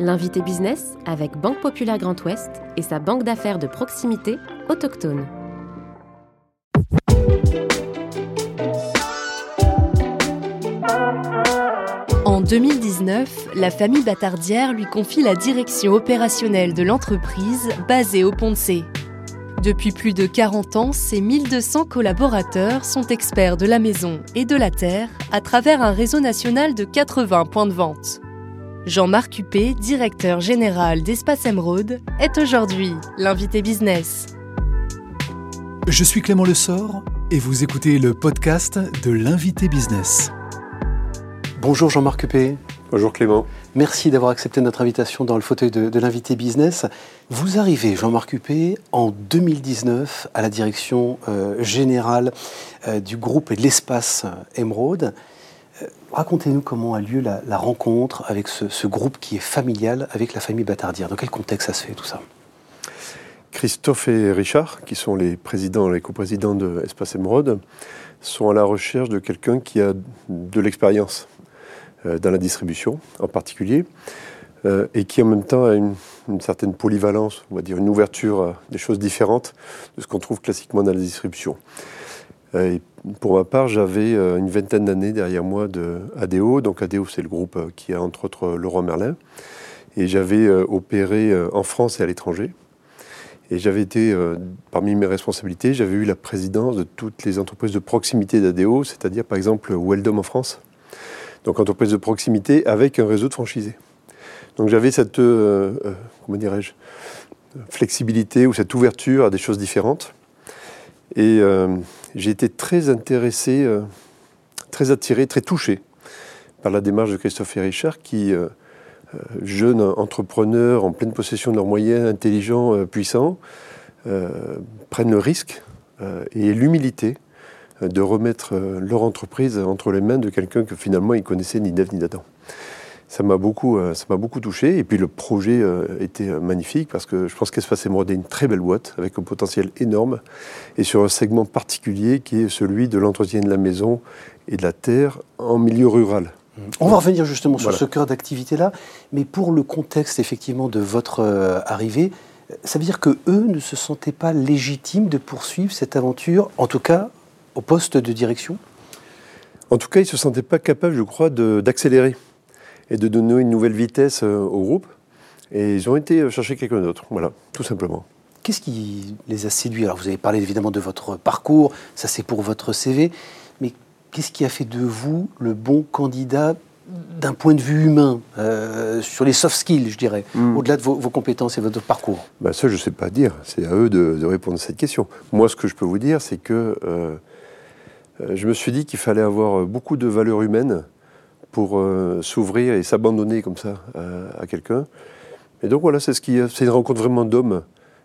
L'invité business avec Banque Populaire Grand Ouest et sa banque d'affaires de proximité autochtone. En 2019, la famille Batardière lui confie la direction opérationnelle de l'entreprise basée au Pont de C. Depuis plus de 40 ans, ces 1200 collaborateurs sont experts de la maison et de la terre à travers un réseau national de 80 points de vente. Jean-Marc Huppé, directeur général d'Espace Emeraude, est aujourd'hui l'invité business. Je suis Clément Lessort et vous écoutez le podcast de l'invité business. Bonjour Jean-Marc Huppé. Bonjour Clément. Merci d'avoir accepté notre invitation dans le fauteuil de, l'invité business. Vous arrivez, Jean-Marc Huppé, en 2019 à la direction euh, générale euh, du groupe et de l'espace Emeraude. Euh, racontez-nous comment a lieu la, rencontre avec ce, groupe qui est familial avec la famille Batardière. Dans quel contexte ça se fait tout ça? Christophe et Richard, qui sont les présidents, les coprésidents de Espace Emeraude, sont à la recherche de quelqu'un qui a de l'expérience euh, dans la distribution en particulier, euh, et qui en même temps a une, certaine polyvalence, on va dire une ouverture à des choses différentes de ce qu'on trouve classiquement dans la distribution. Et pour ma part, j'avais euh, une vingtaine d'années derrière moi de ADO. Donc ADO, c'est le groupe euh, qui a entre autres euh, Leroy Merlin. Et j'avais opéré en France et à l'étranger. Et j'avais été, parmi mes responsabilités, j'avais eu la présidence de toutes les entreprises de proximité d'ADO, c'est-à-dire par exemple Weldom en France. Donc entreprise de proximité avec un réseau de franchisés. Donc j'avais cette, comment dirais-je, flexibilité ou cette ouverture à des choses différentes. Et j'ai été très intéressé, euh, très attiré, très touché par la démarche de Christophe et Richard qui, euh, euh, jeunes entrepreneurs en pleine possession de leurs moyens, intelligents, puissants, prennent le risque et l'humilité de remettre leur entreprise entre les mains de quelqu'un que finalement ils connaissaient ni d'Ève ni d'Adam ça m'a beaucoup, euh, ça m'a beaucoup touché. Et puis le projet euh, était euh, magnifique parce que je pense qu'Espace Émeraude est une très belle boîte avec un potentiel énorme et sur un segment particulier qui est celui de l'entretien de la maison et de la terre en milieu rural. On va revenir justement sur ce cœur d'activité-là, mais pour le contexte effectivement de votre arrivée, ça veut dire que eux ne se sentaient pas légitimes de poursuivre cette aventure, en tout cas au poste de direction? En tout cas, ils ne se sentaient pas capables, je crois, d'accélérer et de donner une nouvelle vitesse euh, au groupe. Et ils ont été chercher quelqu'un d'autre, voilà, tout simplement. Qu'est-ce qui les a séduits? Alors vous avez parlé évidemment de votre parcours, ça c'est pour votre CV, mais qu'est-ce qui a fait de vous le bon candidat d'un point de vue humain, euh, sur les soft skills, je dirais, hmm. au-delà de vos, compétences et votre parcours? Bah Ça, je ne sais pas dire. C'est à eux de, répondre à cette question. Moi, ce que je peux vous dire, c'est que euh, je me suis dit qu'il fallait avoir beaucoup de valeurs humaines pour euh, s'ouvrir et s'abandonner comme ça à, quelqu'un. Et donc voilà, c'est ce qui, c'est une rencontre vraiment d'hommes.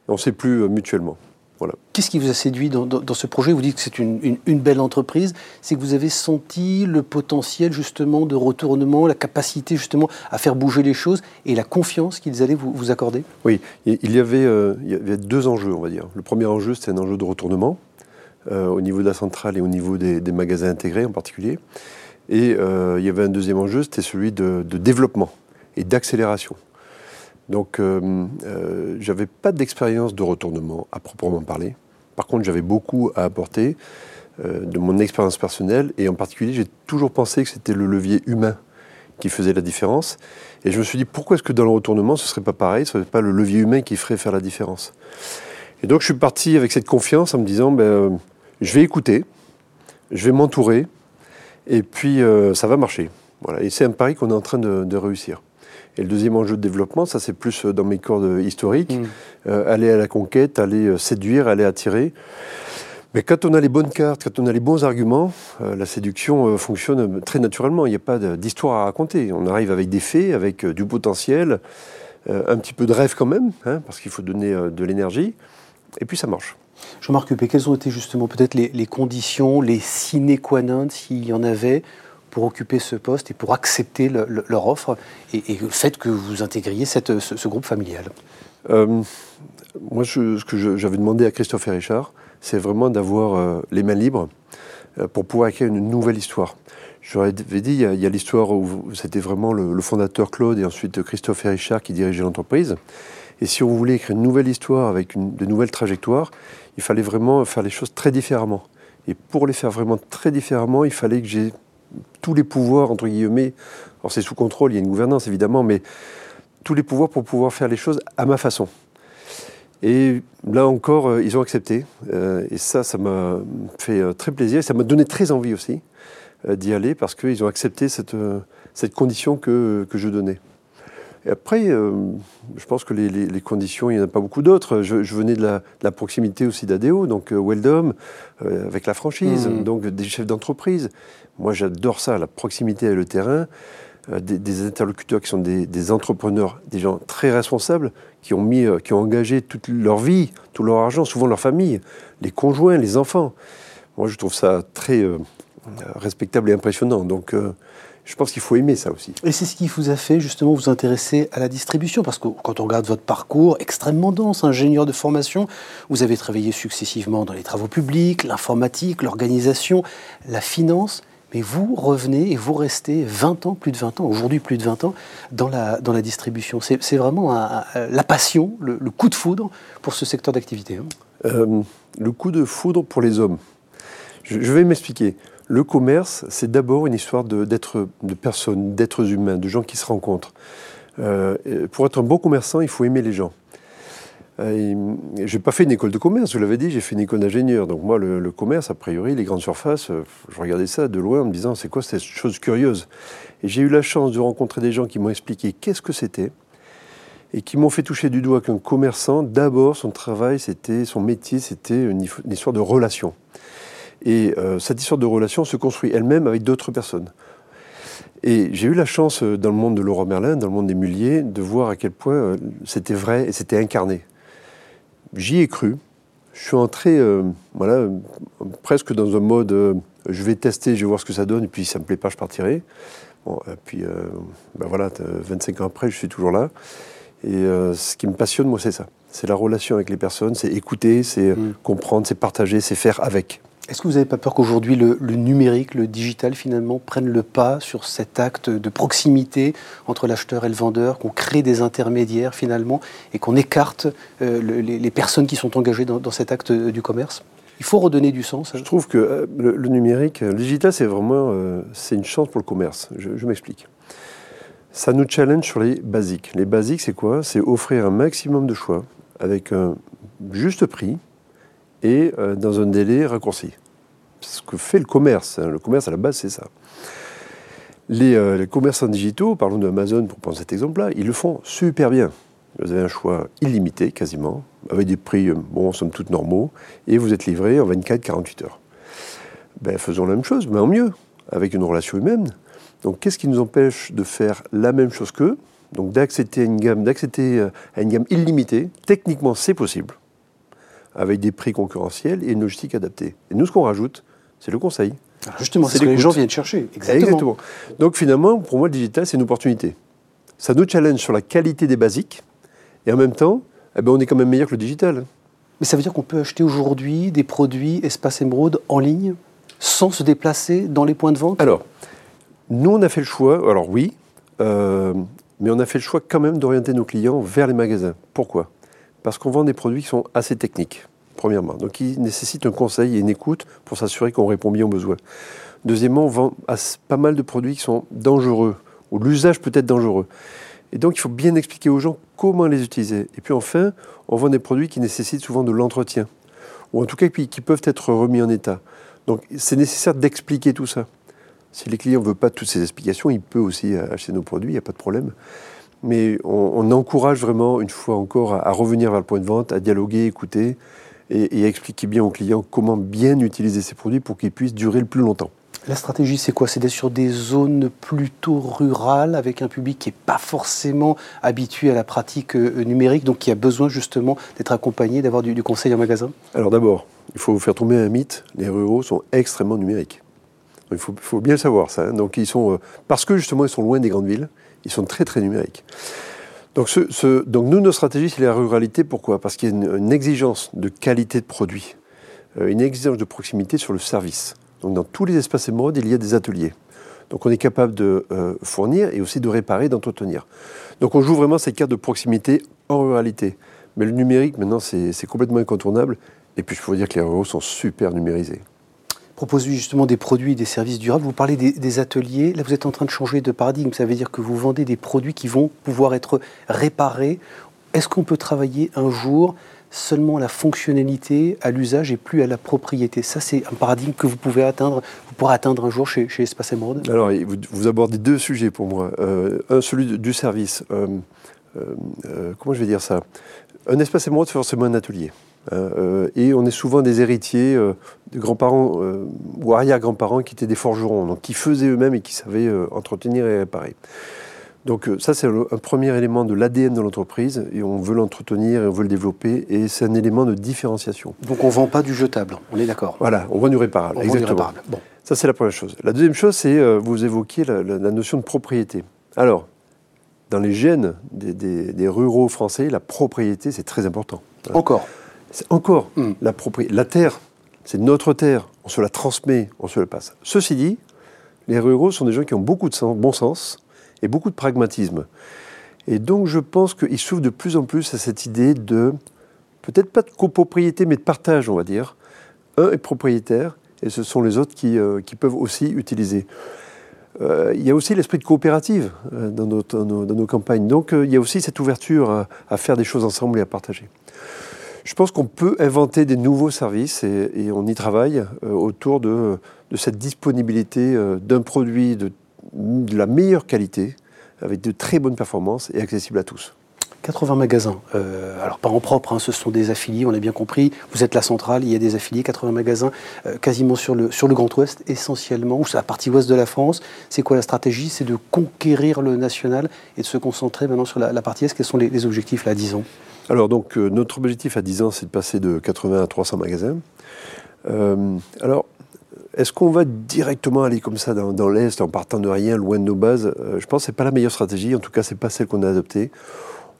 On ne sait plus euh, mutuellement. Voilà. Qu'est-ce qui vous a séduit dans, ce projet? Vous dites que c'est une, belle entreprise. C'est que vous avez senti le potentiel justement de retournement, la capacité justement à faire bouger les choses et la confiance qu'ils allaient vous, accorder? Oui, il y, avait, euh, il y avait deux enjeux, on va dire. Le premier enjeu, c'était un enjeu de retournement au niveau de la centrale et au niveau des magasins intégrés en particulier. Et euh, il y avait un deuxième enjeu, c'était celui de, développement et d'accélération. Donc, euh, euh, j'avais pas d'expérience de retournement à proprement parler. Par contre, j'avais beaucoup à apporter de mon expérience personnelle. Et en particulier, j'ai toujours pensé que c'était le levier humain qui faisait la différence. Et je me suis dit, pourquoi est-ce que dans le retournement, ce ne serait pas pareil Ce serait pas le levier humain qui ferait faire la différence? Et donc, je suis parti avec cette confiance en me disant, ben, je vais écouter, je vais m'entourer, et puis, euh, ça va marcher. Voilà. Et c'est un pari qu'on est en train de, réussir. Et le deuxième enjeu de développement, ça c'est plus euh, dans mes cordes historiques, mm. euh, aller à la conquête, aller séduire, aller attirer. Mais quand on a les bonnes cartes, quand on a les bons arguments, la séduction fonctionne très naturellement. Il n'y a pas d'histoire à raconter. On arrive avec des faits, avec du potentiel, un petit peu de rêve quand même, hein, parce qu'il faut donner de l'énergie, et puis ça marche. Jean-Marc Huppé, quelles ont été justement peut-être les, conditions, les sine qua non, s'il y en avait, pour occuper ce poste et pour accepter leur offre et, le fait que vous intégriez ce, groupe familial? Euh, Moi, ce que j'avais demandé à Christophe et Richard, c'est vraiment d'avoir euh, les mains libres euh, pour pouvoir écrire une nouvelle histoire. J'aurais dit, il y a, l'histoire où c'était vraiment le, fondateur Claude et ensuite Christophe et Richard qui dirigeaient l'entreprise. Et si on voulait écrire une nouvelle histoire avec de nouvelles trajectoires, il fallait vraiment faire les choses très différemment. Et pour les faire vraiment très différemment, il fallait que j'ai tous les pouvoirs, entre guillemets. Alors c'est sous contrôle, il y a une gouvernance évidemment, mais tous les pouvoirs pour pouvoir faire les choses à ma façon. Et là encore, euh, ils ont accepté. Euh, et ça, ça m'a fait euh, très plaisir. Et ça m'a donné très envie aussi d'y aller parce qu'ils ont accepté cette, cette condition que, que, je donnais. Et après, je pense que les, les, conditions, il n'y en a pas beaucoup d'autres. Je, venais de la, la, proximité aussi d'ADO, donc Weldom, avec la franchise, mmh. donc des chefs d'entreprise. Moi, j'adore ça, la proximité avec le terrain. Euh, des, interlocuteurs qui sont des, entrepreneurs, des gens très responsables, qui ont, mis, euh, qui ont engagé toute leur vie, tout leur argent, souvent leur famille, les conjoints, les enfants. Moi, je trouve ça très euh, respectable et impressionnant. Donc, je pense qu'il faut aimer ça aussi. Et c'est ce qui vous a fait justement vous intéresser à la distribution, parce que quand on regarde votre parcours extrêmement dense, ingénieur de formation, vous avez travaillé successivement dans les travaux publics, l'informatique, l'organisation, la finance mais vous revenez et vous restez 20 ans, plus de 20 ans, aujourd'hui plus de 20 ans, dans la, dans la distribution. C'est vraiment la passion, le, coup de foudre pour ce secteur d'activité. Hein. Euh, le coup de foudre pour les hommes. Je, vais m'expliquer. Le commerce, c'est d'abord une histoire de, de personnes, d'êtres humains, de gens qui se rencontrent. Euh, pour être un bon commerçant, il faut aimer les gens. Euh, je n'ai pas fait une école de commerce, je l'avais dit, j'ai fait une école d'ingénieur. Donc moi, le, commerce, a priori, les grandes surfaces, euh, je regardais ça de loin en me disant, c'est quoi cette chose curieuse? Et j'ai eu la chance de rencontrer des gens qui m'ont expliqué qu'est-ce que c'était et qui m'ont fait toucher du doigt qu'un commerçant, d'abord, son travail, c'était son métier, c'était une, histoire de relation. Et euh, cette histoire de relation se construit elle-même avec d'autres personnes. Et j'ai eu la chance, dans le monde de Laurent Merlin, dans le monde des muliers, de voir à quel point c'était vrai et c'était incarné j'y ai cru. Je suis entré euh, voilà, presque dans un mode euh, je vais tester, je vais voir ce que ça donne, et puis ça ne me plaît pas, je partirai. Bon, et puis euh, ben voilà, 25 ans après, je suis toujours là. Et ce qui me passionne, moi, c'est ça. C'est la relation avec les personnes, c'est écouter, c'est mm. comprendre, c'est partager, c'est faire avec. Est-ce que vous n'avez pas peur qu'aujourd'hui le, numérique, le digital finalement prenne le pas sur cet acte de proximité entre l'acheteur et le vendeur, qu'on crée des intermédiaires finalement et qu'on écarte euh, les, personnes qui sont engagées dans, cet acte du commerce? Il faut redonner du sens. Je trouve que euh, le, numérique, le digital, c'est vraiment euh, une chance pour le commerce. Je m'explique. Ça nous challenge sur les basiques. Les basiques, c'est quoi? C'est offrir un maximum de choix avec un juste prix et euh, dans un délai raccourci. Ce que fait le commerce. Hein. Le commerce, à la base, c'est ça. Les, euh, commerçants digitaux, parlons d'Amazon pour prendre cet exemple-là, ils le font super bien. Vous avez un choix illimité, quasiment, avec des prix, euh, bon, somme toute normaux, et vous êtes livré en 24-48 heures. Ben, faisons la même chose, mais en mieux, avec une relation humaine. Donc, qu'est-ce qui nous empêche de faire la même chose qu'eux? Donc, gamme, d'accepter à une gamme illimitée. Techniquement, c'est possible avec des prix concurrentiels et une logistique adaptée. Et nous, ce qu'on rajoute, c'est le conseil. justement, c'est ce que les gens viennent chercher. Exactement. Donc finalement, pour moi, le digital, c'est une opportunité. Ça nous challenge sur la qualité des basiques, et en même temps, eh ben, on est quand même meilleur que le digital. Mais ça veut dire qu'on peut acheter aujourd'hui des produits Espace Emeraude en ligne sans se déplacer dans les points de vente? Alors, nous, on a fait le choix, alors oui, euh, mais on a fait le choix quand même d'orienter nos clients vers les magasins. Pourquoi? Parce qu'on vend des produits qui sont assez techniques, premièrement. Donc, ils nécessitent un conseil et une écoute pour s'assurer qu'on répond bien aux besoins. Deuxièmement, on vend pas mal de produits qui sont dangereux, ou l'usage peut être dangereux. Et donc, il faut bien expliquer aux gens comment les utiliser. Et puis enfin, on vend des produits qui nécessitent souvent de l'entretien, ou en tout cas qui peuvent être remis en état. Donc, c'est nécessaire d'expliquer tout ça. Si les clients ne veulent pas toutes ces explications, ils peuvent aussi acheter nos produits, il n'y a pas de problème mais on, encourage vraiment, une fois encore, à, revenir vers le point de vente, à dialoguer, écouter et, à expliquer bien aux clients comment bien utiliser ces produits pour qu'ils puissent durer le plus longtemps. La stratégie, c'est quoi? C'est d'être sur des zones plutôt rurales, avec un public qui n'est pas forcément habitué à la pratique euh, numérique, donc qui a besoin justement d'être accompagné, d'avoir du, conseil en magasin? Alors d'abord, il faut faire tomber un mythe, les ruraux sont extrêmement numériques. Il faut, bien le savoir ça. Hein. Donc ils sont, euh, parce que justement ils sont loin des grandes villes, ils sont très très numériques. Donc, nous, nos stratégies, c'est la ruralité. Pourquoi? Parce qu'il y a une, exigence de qualité de produit, euh, une exigence de proximité sur le service. Donc dans tous les espaces émeraudes, il y a des ateliers. Donc on est capable de euh, fournir et aussi de réparer, d'entretenir. Donc on joue vraiment cette carte de proximité en ruralité. Mais le numérique, maintenant, c'est complètement incontournable. Et puis je pourrais dire que les ruraux sont super numérisés. Proposez justement des produits, des services durables. Vous parlez des, ateliers. Là, vous êtes en train de changer de paradigme. Ça veut dire que vous vendez des produits qui vont pouvoir être réparés. Est-ce qu'on peut travailler un jour seulement à la fonctionnalité, à l'usage et plus à la propriété? Ça, c'est un paradigme que vous pouvez atteindre, vous pourrez atteindre un jour chez, chez Espace Emerald. Alors, vous, vous, abordez deux sujets pour moi. Euh, un, celui du service. Euh, euh, comment je vais dire ça? Un Espace Emerald, c'est forcément un atelier. Hein, et on est souvent des héritiers de grands-parents ou arrière-grands-parents qui étaient des forgerons, donc qui faisaient eux-mêmes et qui savaient entretenir et réparer. Donc euh, ça, c'est un premier élément de l'ADN de l'entreprise, et on veut l'entretenir et on veut le développer, et c'est un élément de différenciation. Donc on ne vend pas du jetable, on est d'accord Voilà, on vend du réparable, on exactement. Vend du réparable. Bon. Ça, c'est la première chose. La deuxième chose, c'est, euh, vous évoquiez la, notion de propriété. Alors, dans les gènes des, ruraux français, la propriété, c'est très important. Encore C'est encore. Hmm. La, propriété. la terre, c'est notre terre, on se la transmet, on se la passe. Ceci dit, les ruraux sont des gens qui ont beaucoup de bon sens, et beaucoup de pragmatisme. Et donc je pense qu'il s'ouvre de plus en plus à cette idée de, peut-être pas de copropriété, mais de partage, on va dire. Un est propriétaire, et ce sont les autres qui, euh, qui peuvent aussi utiliser. Euh, il y a aussi l'esprit de coopérative euh, dans, dans, nos, campagnes. Donc il y a aussi cette ouverture à, à, faire des choses ensemble et à partager. Je pense qu'on peut inventer des nouveaux services et, on y travaille autour de, cette disponibilité d'un produit de la meilleure qualité, avec de très bonnes performances et accessible à tous. 80 magasins. Euh, alors, pas en propre, hein, ce sont des affiliés, on l'a bien compris. Vous êtes la centrale, il y a des affiliés, 80 magasins, euh, quasiment sur le, Grand Ouest, essentiellement, ou sur la partie ouest de la France. C'est quoi la stratégie? C'est de conquérir le national et de se concentrer maintenant sur la, partie est. Quels sont les, objectifs là, à 10 ans Alors, donc, euh, notre objectif à 10 ans, c'est de passer de 80 à 300 magasins. alors, est-ce qu'on va directement aller comme ça dans, l'Est en partant de rien, loin de nos bases? Euh, Je pense que ce n'est pas la meilleure stratégie, en tout cas ce n'est pas celle qu'on a adoptée.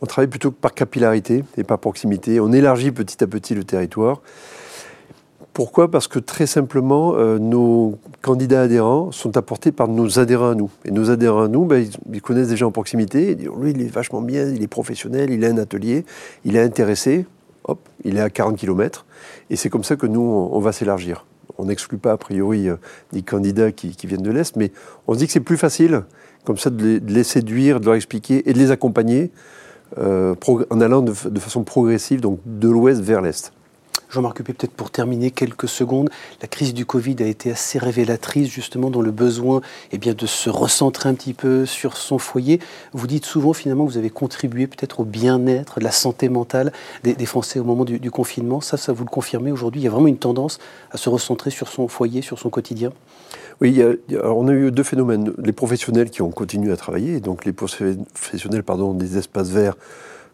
On travaille plutôt par capillarité et par proximité. On élargit petit à petit le territoire. Pourquoi? Parce que très simplement, euh, nos candidats adhérents sont apportés par nos adhérents à nous. Et nos adhérents à nous, ben, ils, connaissent déjà en proximité. Ils disent, lui, il est vachement bien, il est professionnel, il a un atelier, il est intéressé. Hop, il est à 40 km. Et c'est comme ça que nous, on va s'élargir on n'exclut pas a priori euh, des candidats qui, viennent de l'Est, mais on se dit que c'est plus facile, comme ça, de les, séduire, de leur expliquer et de les accompagner euh, en allant de, façon progressive, donc de l'Ouest vers l'Est. Jean-Marc Huppé, peut-être pour terminer quelques secondes, la crise du Covid a été assez révélatrice justement dans le besoin eh bien, de se recentrer un petit peu sur son foyer. Vous dites souvent finalement que vous avez contribué peut-être au bien-être, la santé mentale des, Français au moment du, confinement. Ça, ça vous le confirmez aujourd'hui? Il y a vraiment une tendance à se recentrer sur son foyer, sur son quotidien? Oui, on a eu deux phénomènes. Les professionnels qui ont continué à travailler, donc les professionnels pardon, des espaces verts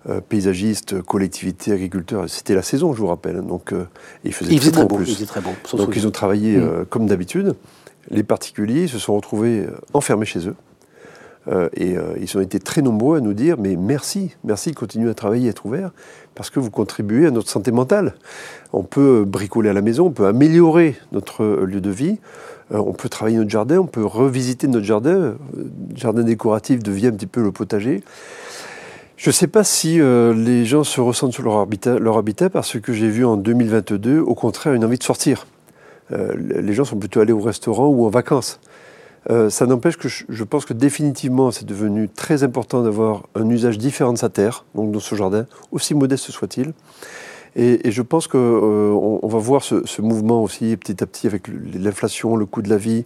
euh, paysagistes, collectivités, agriculteurs. C'était la saison, je vous rappelle. Donc, euh, il faisait, très, beau, plus. très bon. Donc ils ont travaillé euh, mm. comme d'habitude. Les particuliers se sont retrouvés enfermés chez eux. et ils ont été très nombreux à nous dire Mais merci, merci de continuer à travailler, à être ouvert, parce que vous contribuez à notre santé mentale. On peut bricoler à la maison, on peut améliorer notre lieu de vie, on peut travailler notre jardin, on peut revisiter notre jardin. Le jardin décoratif devient un petit peu le potager. Je ne sais pas si euh, les gens se ressentent sur leur habitat, parce que j'ai vu en 2022, au contraire, une envie de sortir. Euh, les gens sont plutôt allés au restaurant ou en vacances. Euh, ça n'empêche que je, pense que définitivement, c'est devenu très important d'avoir un usage différent de sa terre, donc dans ce jardin, aussi modeste soit-il. Et, je pense qu'on on va voir ce, mouvement aussi petit à petit avec l'inflation, le coût de la vie.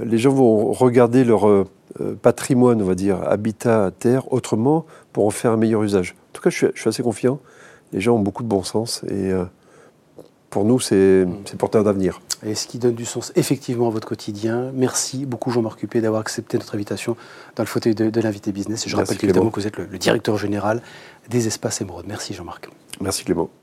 Les gens vont regarder leur euh, patrimoine, on va dire, habitat, terre, autrement, pour en faire un meilleur usage. En tout cas, je suis, assez confiant. Les gens ont beaucoup de bon sens et euh, pour nous, c'est porteur d'avenir. Et ce qui donne du sens effectivement à votre quotidien. Merci beaucoup Jean-Marc Huppé d'avoir accepté notre invitation dans le fauteuil de, l'invité business. Et je rappelle évidemment que vous êtes le, le, directeur général des espaces émeraudes. Merci Jean-Marc. Merci Clément.